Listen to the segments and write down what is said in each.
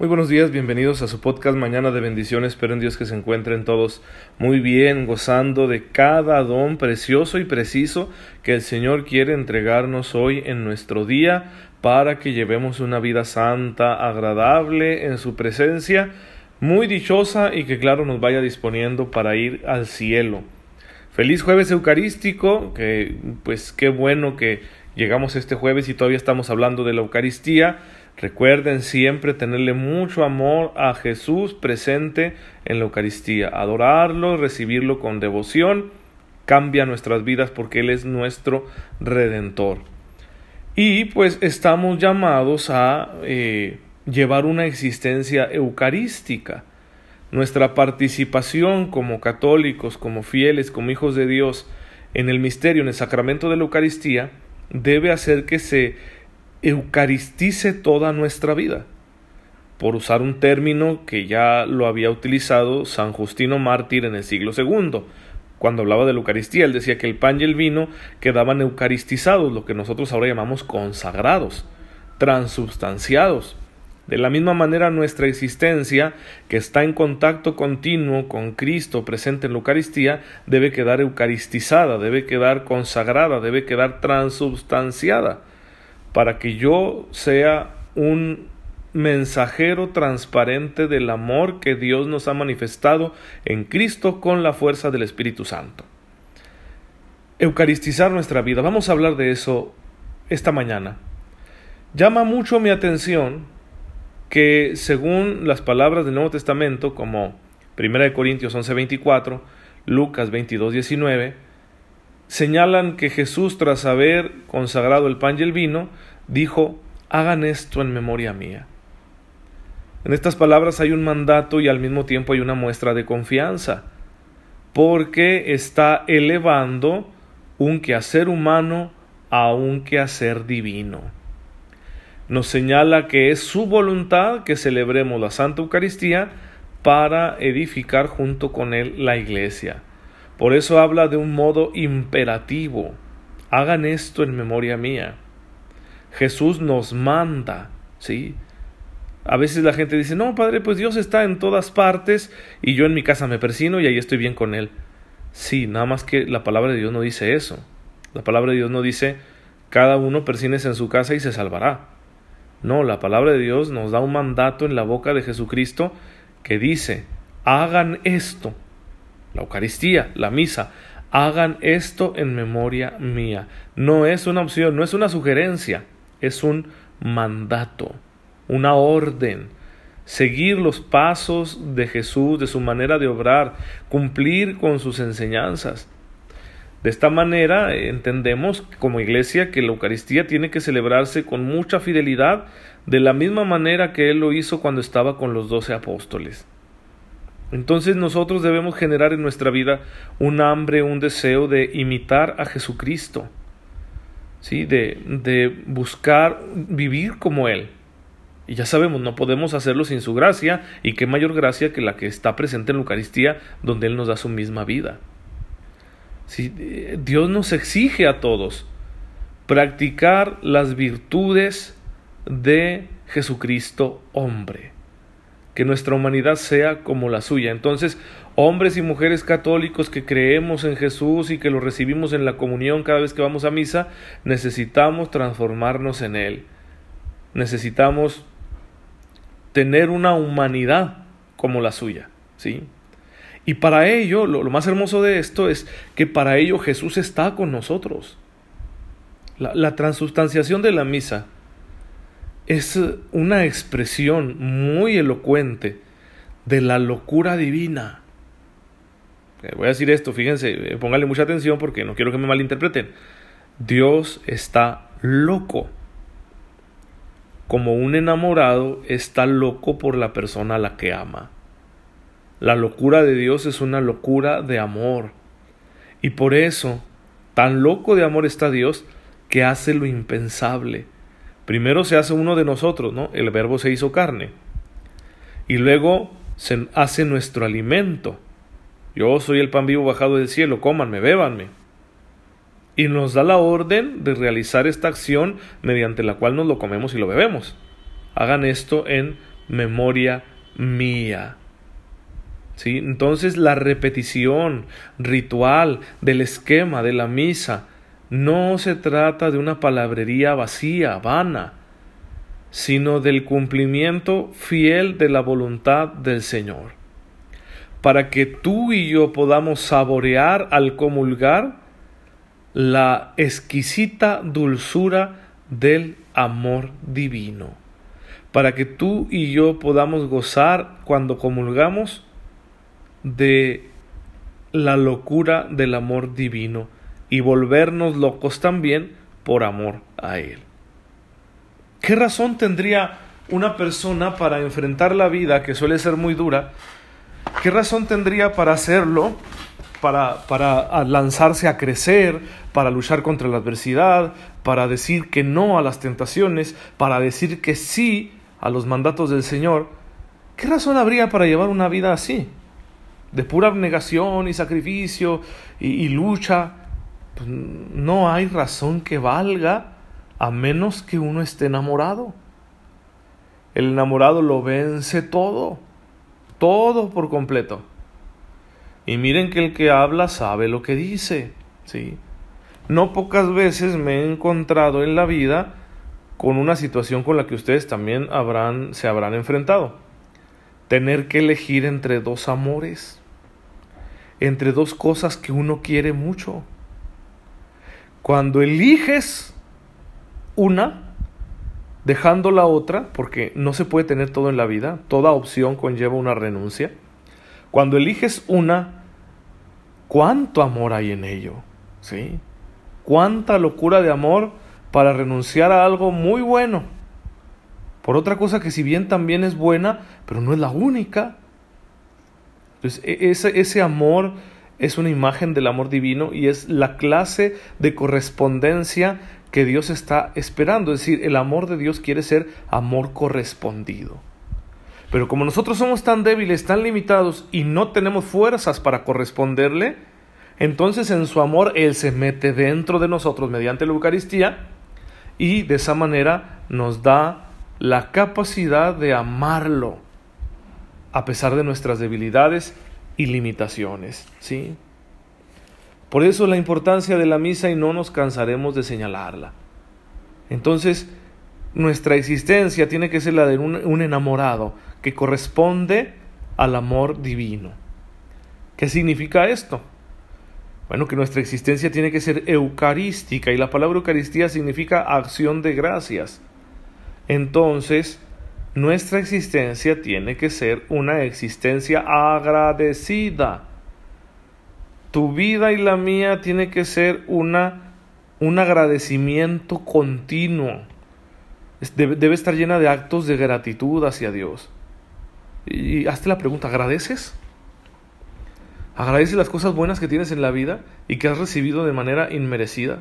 Muy buenos días, bienvenidos a su podcast Mañana de Bendiciones. Espero en Dios que se encuentren todos muy bien, gozando de cada don precioso y preciso que el Señor quiere entregarnos hoy en nuestro día para que llevemos una vida santa, agradable en su presencia, muy dichosa y que claro nos vaya disponiendo para ir al cielo. Feliz jueves eucarístico, que pues qué bueno que llegamos este jueves y todavía estamos hablando de la Eucaristía Recuerden siempre tenerle mucho amor a Jesús presente en la Eucaristía. Adorarlo, recibirlo con devoción, cambia nuestras vidas porque Él es nuestro redentor. Y pues estamos llamados a eh, llevar una existencia eucarística. Nuestra participación como católicos, como fieles, como hijos de Dios en el misterio, en el sacramento de la Eucaristía, debe hacer que se eucaristice toda nuestra vida. Por usar un término que ya lo había utilizado San Justino Mártir en el siglo II, cuando hablaba de la Eucaristía, él decía que el pan y el vino quedaban eucaristizados, lo que nosotros ahora llamamos consagrados, transubstanciados. De la misma manera nuestra existencia, que está en contacto continuo con Cristo presente en la Eucaristía, debe quedar eucaristizada, debe quedar consagrada, debe quedar transubstanciada para que yo sea un mensajero transparente del amor que Dios nos ha manifestado en Cristo con la fuerza del Espíritu Santo. Eucaristizar nuestra vida. Vamos a hablar de eso esta mañana. Llama mucho mi atención que según las palabras del Nuevo Testamento, como 1 Corintios 11:24, Lucas 22:19, señalan que Jesús, tras haber consagrado el pan y el vino, dijo, hagan esto en memoria mía. En estas palabras hay un mandato y al mismo tiempo hay una muestra de confianza, porque está elevando un quehacer humano a un quehacer divino. Nos señala que es su voluntad que celebremos la Santa Eucaristía para edificar junto con él la iglesia. Por eso habla de un modo imperativo. Hagan esto en memoria mía. Jesús nos manda, ¿sí? A veces la gente dice, no, Padre, pues Dios está en todas partes y yo en mi casa me persino y ahí estoy bien con Él. Sí, nada más que la palabra de Dios no dice eso. La palabra de Dios no dice, cada uno persínese en su casa y se salvará. No, la palabra de Dios nos da un mandato en la boca de Jesucristo que dice, hagan esto la Eucaristía, la misa. Hagan esto en memoria mía. No es una opción, no es una sugerencia, es un mandato, una orden. Seguir los pasos de Jesús, de su manera de obrar, cumplir con sus enseñanzas. De esta manera entendemos como iglesia que la Eucaristía tiene que celebrarse con mucha fidelidad, de la misma manera que Él lo hizo cuando estaba con los doce apóstoles. Entonces nosotros debemos generar en nuestra vida un hambre, un deseo de imitar a Jesucristo, ¿sí? de, de buscar vivir como Él. Y ya sabemos, no podemos hacerlo sin su gracia, y qué mayor gracia que la que está presente en la Eucaristía, donde Él nos da su misma vida. Dios nos exige a todos practicar las virtudes de Jesucristo hombre que nuestra humanidad sea como la suya. Entonces, hombres y mujeres católicos que creemos en Jesús y que lo recibimos en la comunión cada vez que vamos a misa, necesitamos transformarnos en Él. Necesitamos tener una humanidad como la suya, ¿sí? Y para ello, lo, más hermoso de esto es que para ello Jesús está con nosotros. La, la transustanciación de la misa es una expresión muy elocuente de la locura divina. Eh, voy a decir esto, fíjense, eh, pónganle mucha atención porque no quiero que me malinterpreten. Dios está loco. Como un enamorado está loco por la persona a la que ama. La locura de Dios es una locura de amor. Y por eso, tan loco de amor está Dios que hace lo impensable Primero se hace uno de nosotros, ¿no? El verbo se hizo carne. Y luego se hace nuestro alimento. Yo soy el pan vivo bajado del cielo, cómanme, bébanme. Y nos da la orden de realizar esta acción mediante la cual nos lo comemos y lo bebemos. Hagan esto en memoria mía. ¿Sí? Entonces la repetición ritual del esquema de la misa no se trata de una palabrería vacía, vana, sino del cumplimiento fiel de la voluntad del Señor. Para que tú y yo podamos saborear al comulgar la exquisita dulzura del amor divino. Para que tú y yo podamos gozar cuando comulgamos de la locura del amor divino y volvernos locos también por amor a Él. ¿Qué razón tendría una persona para enfrentar la vida que suele ser muy dura? ¿Qué razón tendría para hacerlo? Para, para lanzarse a crecer, para luchar contra la adversidad, para decir que no a las tentaciones, para decir que sí a los mandatos del Señor. ¿Qué razón habría para llevar una vida así? De pura abnegación y sacrificio y, lucha. Pues no hay razón que valga a menos que uno esté enamorado. El enamorado lo vence todo, todo por completo. Y miren que el que habla sabe lo que dice, ¿sí? No pocas veces me he encontrado en la vida con una situación con la que ustedes también habrán, se habrán enfrentado. Tener que elegir entre dos amores, entre dos cosas que uno quiere mucho. Cuando eliges una dejando la otra, porque no se puede tener todo en la vida, toda opción conlleva una renuncia. Cuando eliges una, ¿cuánto amor hay en ello? ¿Sí? ¿Cuánta locura de amor para renunciar a algo muy bueno? Por otra cosa que si bien también es buena, pero no es la única. Entonces, e-, ese, ese amor es una imagen del amor divino y es la clase de correspondencia que Dios está esperando. Es decir, el amor de Dios quiere ser amor correspondido. Pero como nosotros somos tan débiles, tan limitados y no tenemos fuerzas para corresponderle, entonces en su amor Él se mete dentro de nosotros mediante la Eucaristía y de esa manera nos da la capacidad de amarlo a pesar de nuestras debilidades y limitaciones. ¿sí? Por eso la importancia de la misa y no nos cansaremos de señalarla. Entonces, nuestra existencia tiene que ser la de un, enamorado que corresponde al amor divino. ¿Qué significa esto? Bueno, que nuestra existencia tiene que ser eucarística y la palabra Eucaristía significa acción de gracias. Entonces, nuestra existencia tiene que ser una existencia agradecida tu vida y la mía tiene que ser una, un agradecimiento continuo. Debe, debe estar llena de actos de gratitud hacia Dios. Y hazte la pregunta, ¿agradeces? ¿Agradeces las cosas buenas que tienes en la vida y que has recibido de manera inmerecida?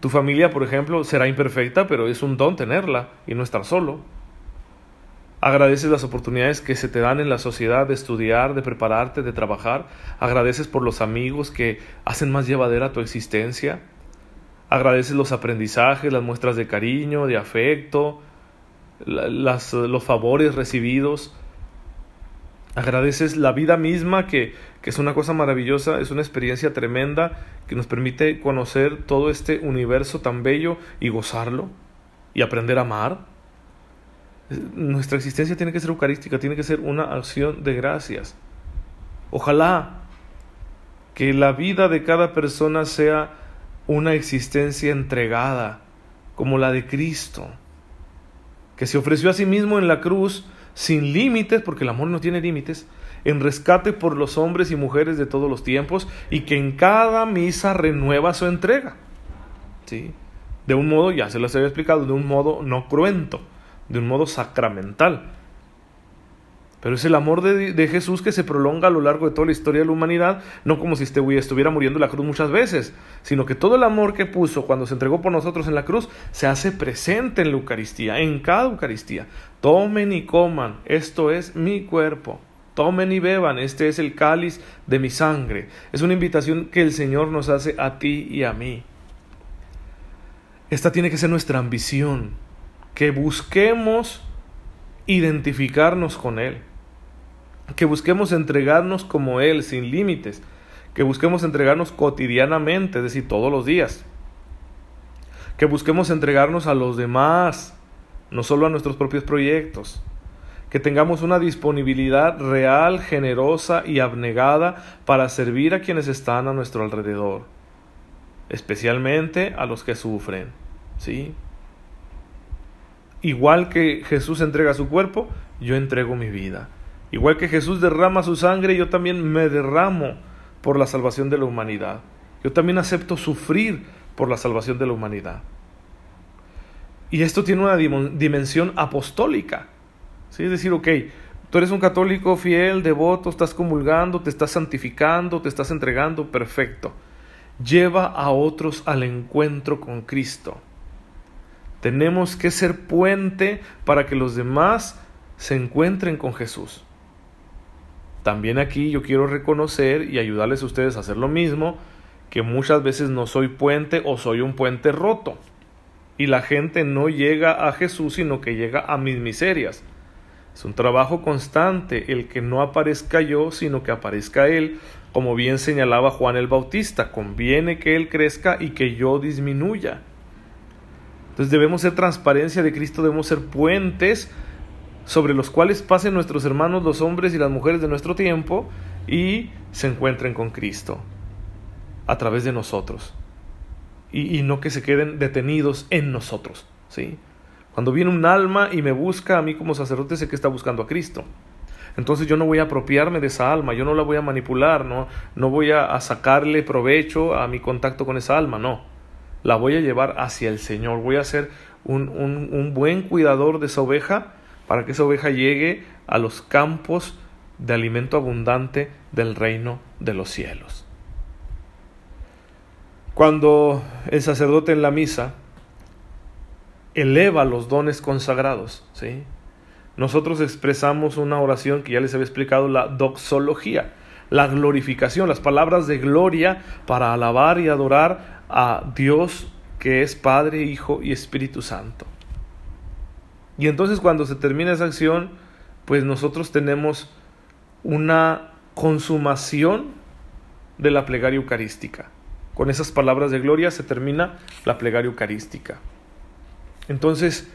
Tu familia, por ejemplo, será imperfecta, pero es un don tenerla y no estar solo. Agradeces las oportunidades que se te dan en la sociedad de estudiar, de prepararte, de trabajar. Agradeces por los amigos que hacen más llevadera tu existencia. Agradeces los aprendizajes, las muestras de cariño, de afecto, los favores recibidos. Agradeces la vida misma, que, que es una cosa maravillosa, es una experiencia tremenda que nos permite conocer todo este universo tan bello y gozarlo y aprender a amar. Nuestra existencia tiene que ser eucarística, tiene que ser una acción de gracias. Ojalá que la vida de cada persona sea una existencia entregada, como la de Cristo, que se ofreció a sí mismo en la cruz sin límites, porque el amor no tiene límites, en rescate por los hombres y mujeres de todos los tiempos, y que en cada misa renueva su entrega. ¿Sí? De un modo, ya se los había explicado, de un modo no cruento de un modo sacramental. Pero es el amor de, Jesús que se prolonga a lo largo de toda la historia de la humanidad, no como si este estuviera muriendo en la cruz muchas veces, sino que todo el amor que puso cuando se entregó por nosotros en la cruz se hace presente en la Eucaristía, en cada Eucaristía. Tomen y coman, esto es mi cuerpo. Tomen y beban, este es el cáliz de mi sangre. Es una invitación que el Señor nos hace a ti y a mí. Esta tiene que ser nuestra ambición, que busquemos identificarnos con Él, que busquemos entregarnos como Él, sin límites, que busquemos entregarnos cotidianamente, es decir, todos los días, que busquemos entregarnos a los demás, no solo a nuestros propios proyectos, que tengamos una disponibilidad real, generosa y abnegada para servir a quienes están a nuestro alrededor, especialmente a los que sufren, ¿sí? Igual que Jesús entrega su cuerpo, yo entrego mi vida. Igual que Jesús derrama su sangre, yo también me derramo por la salvación de la humanidad. Yo también acepto sufrir por la salvación de la humanidad. Y esto tiene una dimensión apostólica. ¿sí? Es decir, ok, tú eres un católico fiel, devoto, estás comulgando, te estás santificando, te estás entregando, perfecto. Lleva a otros al encuentro con Cristo. Tenemos que ser puente para que los demás se encuentren con Jesús. También aquí yo quiero reconocer y ayudarles a ustedes a hacer lo mismo, que muchas veces no soy puente o soy un puente roto. Y la gente no llega a Jesús, sino que llega a mis miserias. Es un trabajo constante el que no aparezca yo, sino que aparezca Él, como bien señalaba Juan el Bautista. Conviene que Él crezca y que yo disminuya. Entonces debemos ser transparencia de Cristo, debemos ser puentes sobre los cuales pasen nuestros hermanos, los hombres y las mujeres de nuestro tiempo, y se encuentren con Cristo a través de nosotros. Y, no que se queden detenidos en nosotros. ¿sí? Cuando viene un alma y me busca a mí como sacerdote, sé que está buscando a Cristo. Entonces yo no voy a apropiarme de esa alma, yo no la voy a manipular, no, no voy a, a sacarle provecho a mi contacto con esa alma, no la voy a llevar hacia el Señor. Voy a ser un, un, buen cuidador de esa oveja para que esa oveja llegue a los campos de alimento abundante del reino de los cielos. Cuando el sacerdote en la misa eleva los dones consagrados, ¿sí? nosotros expresamos una oración que ya les había explicado, la doxología, la glorificación, las palabras de gloria para alabar y adorar a Dios que es Padre, Hijo y Espíritu Santo. Y entonces cuando se termina esa acción, pues nosotros tenemos una consumación de la plegaria eucarística. Con esas palabras de gloria se termina la plegaria eucarística. Entonces,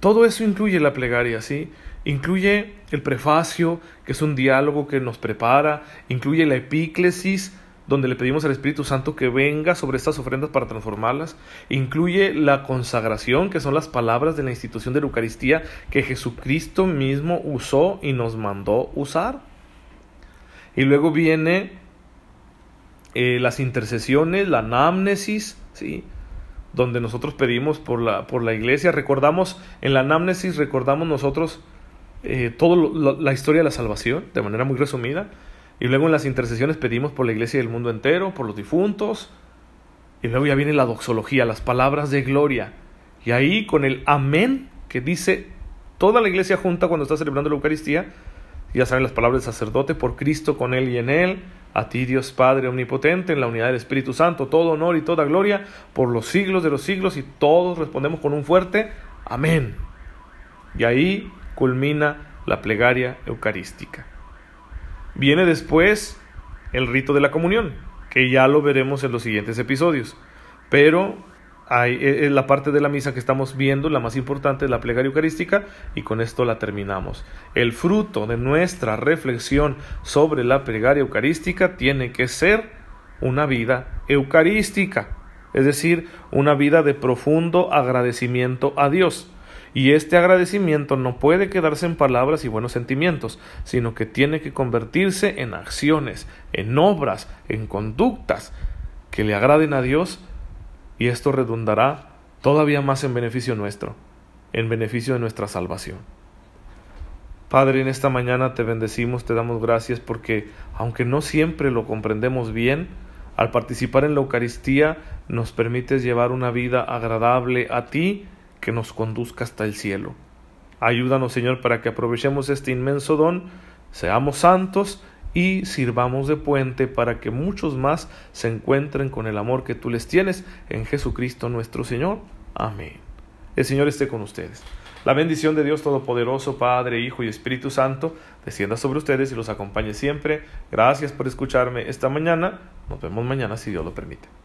todo eso incluye la plegaria, ¿sí? Incluye el prefacio, que es un diálogo que nos prepara, incluye la epíclesis, donde le pedimos al Espíritu Santo que venga sobre estas ofrendas para transformarlas. Incluye la consagración, que son las palabras de la institución de la Eucaristía que Jesucristo mismo usó y nos mandó usar. Y luego viene eh, las intercesiones, la anamnesis, ¿sí? donde nosotros pedimos por la, por la iglesia. Recordamos, en la anamnesis recordamos nosotros eh, toda la historia de la salvación, de manera muy resumida y luego en las intercesiones pedimos por la iglesia del mundo entero, por los difuntos. Y luego ya viene la doxología, las palabras de gloria. Y ahí con el amén que dice toda la iglesia junta cuando está celebrando la Eucaristía, ya saben las palabras del sacerdote, por Cristo, con Él y en Él, a ti Dios Padre Omnipotente, en la unidad del Espíritu Santo, todo honor y toda gloria por los siglos de los siglos, y todos respondemos con un fuerte amén. Y ahí culmina la plegaria eucarística. Viene después el rito de la comunión, que ya lo veremos en los siguientes episodios. Pero hay, e, e, la parte de la misa que estamos viendo, la más importante, es la plegaria eucarística, y con esto la terminamos. El fruto de nuestra reflexión sobre la plegaria eucarística tiene que ser una vida eucarística, es decir, una vida de profundo agradecimiento a Dios. Y este agradecimiento no puede quedarse en palabras y buenos sentimientos, sino que tiene que convertirse en acciones, en obras, en conductas que le agraden a Dios y esto redundará todavía más en beneficio nuestro, en beneficio de nuestra salvación. Padre, en esta mañana te bendecimos, te damos gracias porque, aunque no siempre lo comprendemos bien, al participar en la Eucaristía nos permites llevar una vida agradable a ti que nos conduzca hasta el cielo. Ayúdanos, Señor, para que aprovechemos este inmenso don, seamos santos y sirvamos de puente para que muchos más se encuentren con el amor que tú les tienes en Jesucristo nuestro Señor. Amén. El Señor esté con ustedes. La bendición de Dios Todopoderoso, Padre, Hijo y Espíritu Santo, descienda sobre ustedes y los acompañe siempre. Gracias por escucharme esta mañana. Nos vemos mañana si Dios lo permite.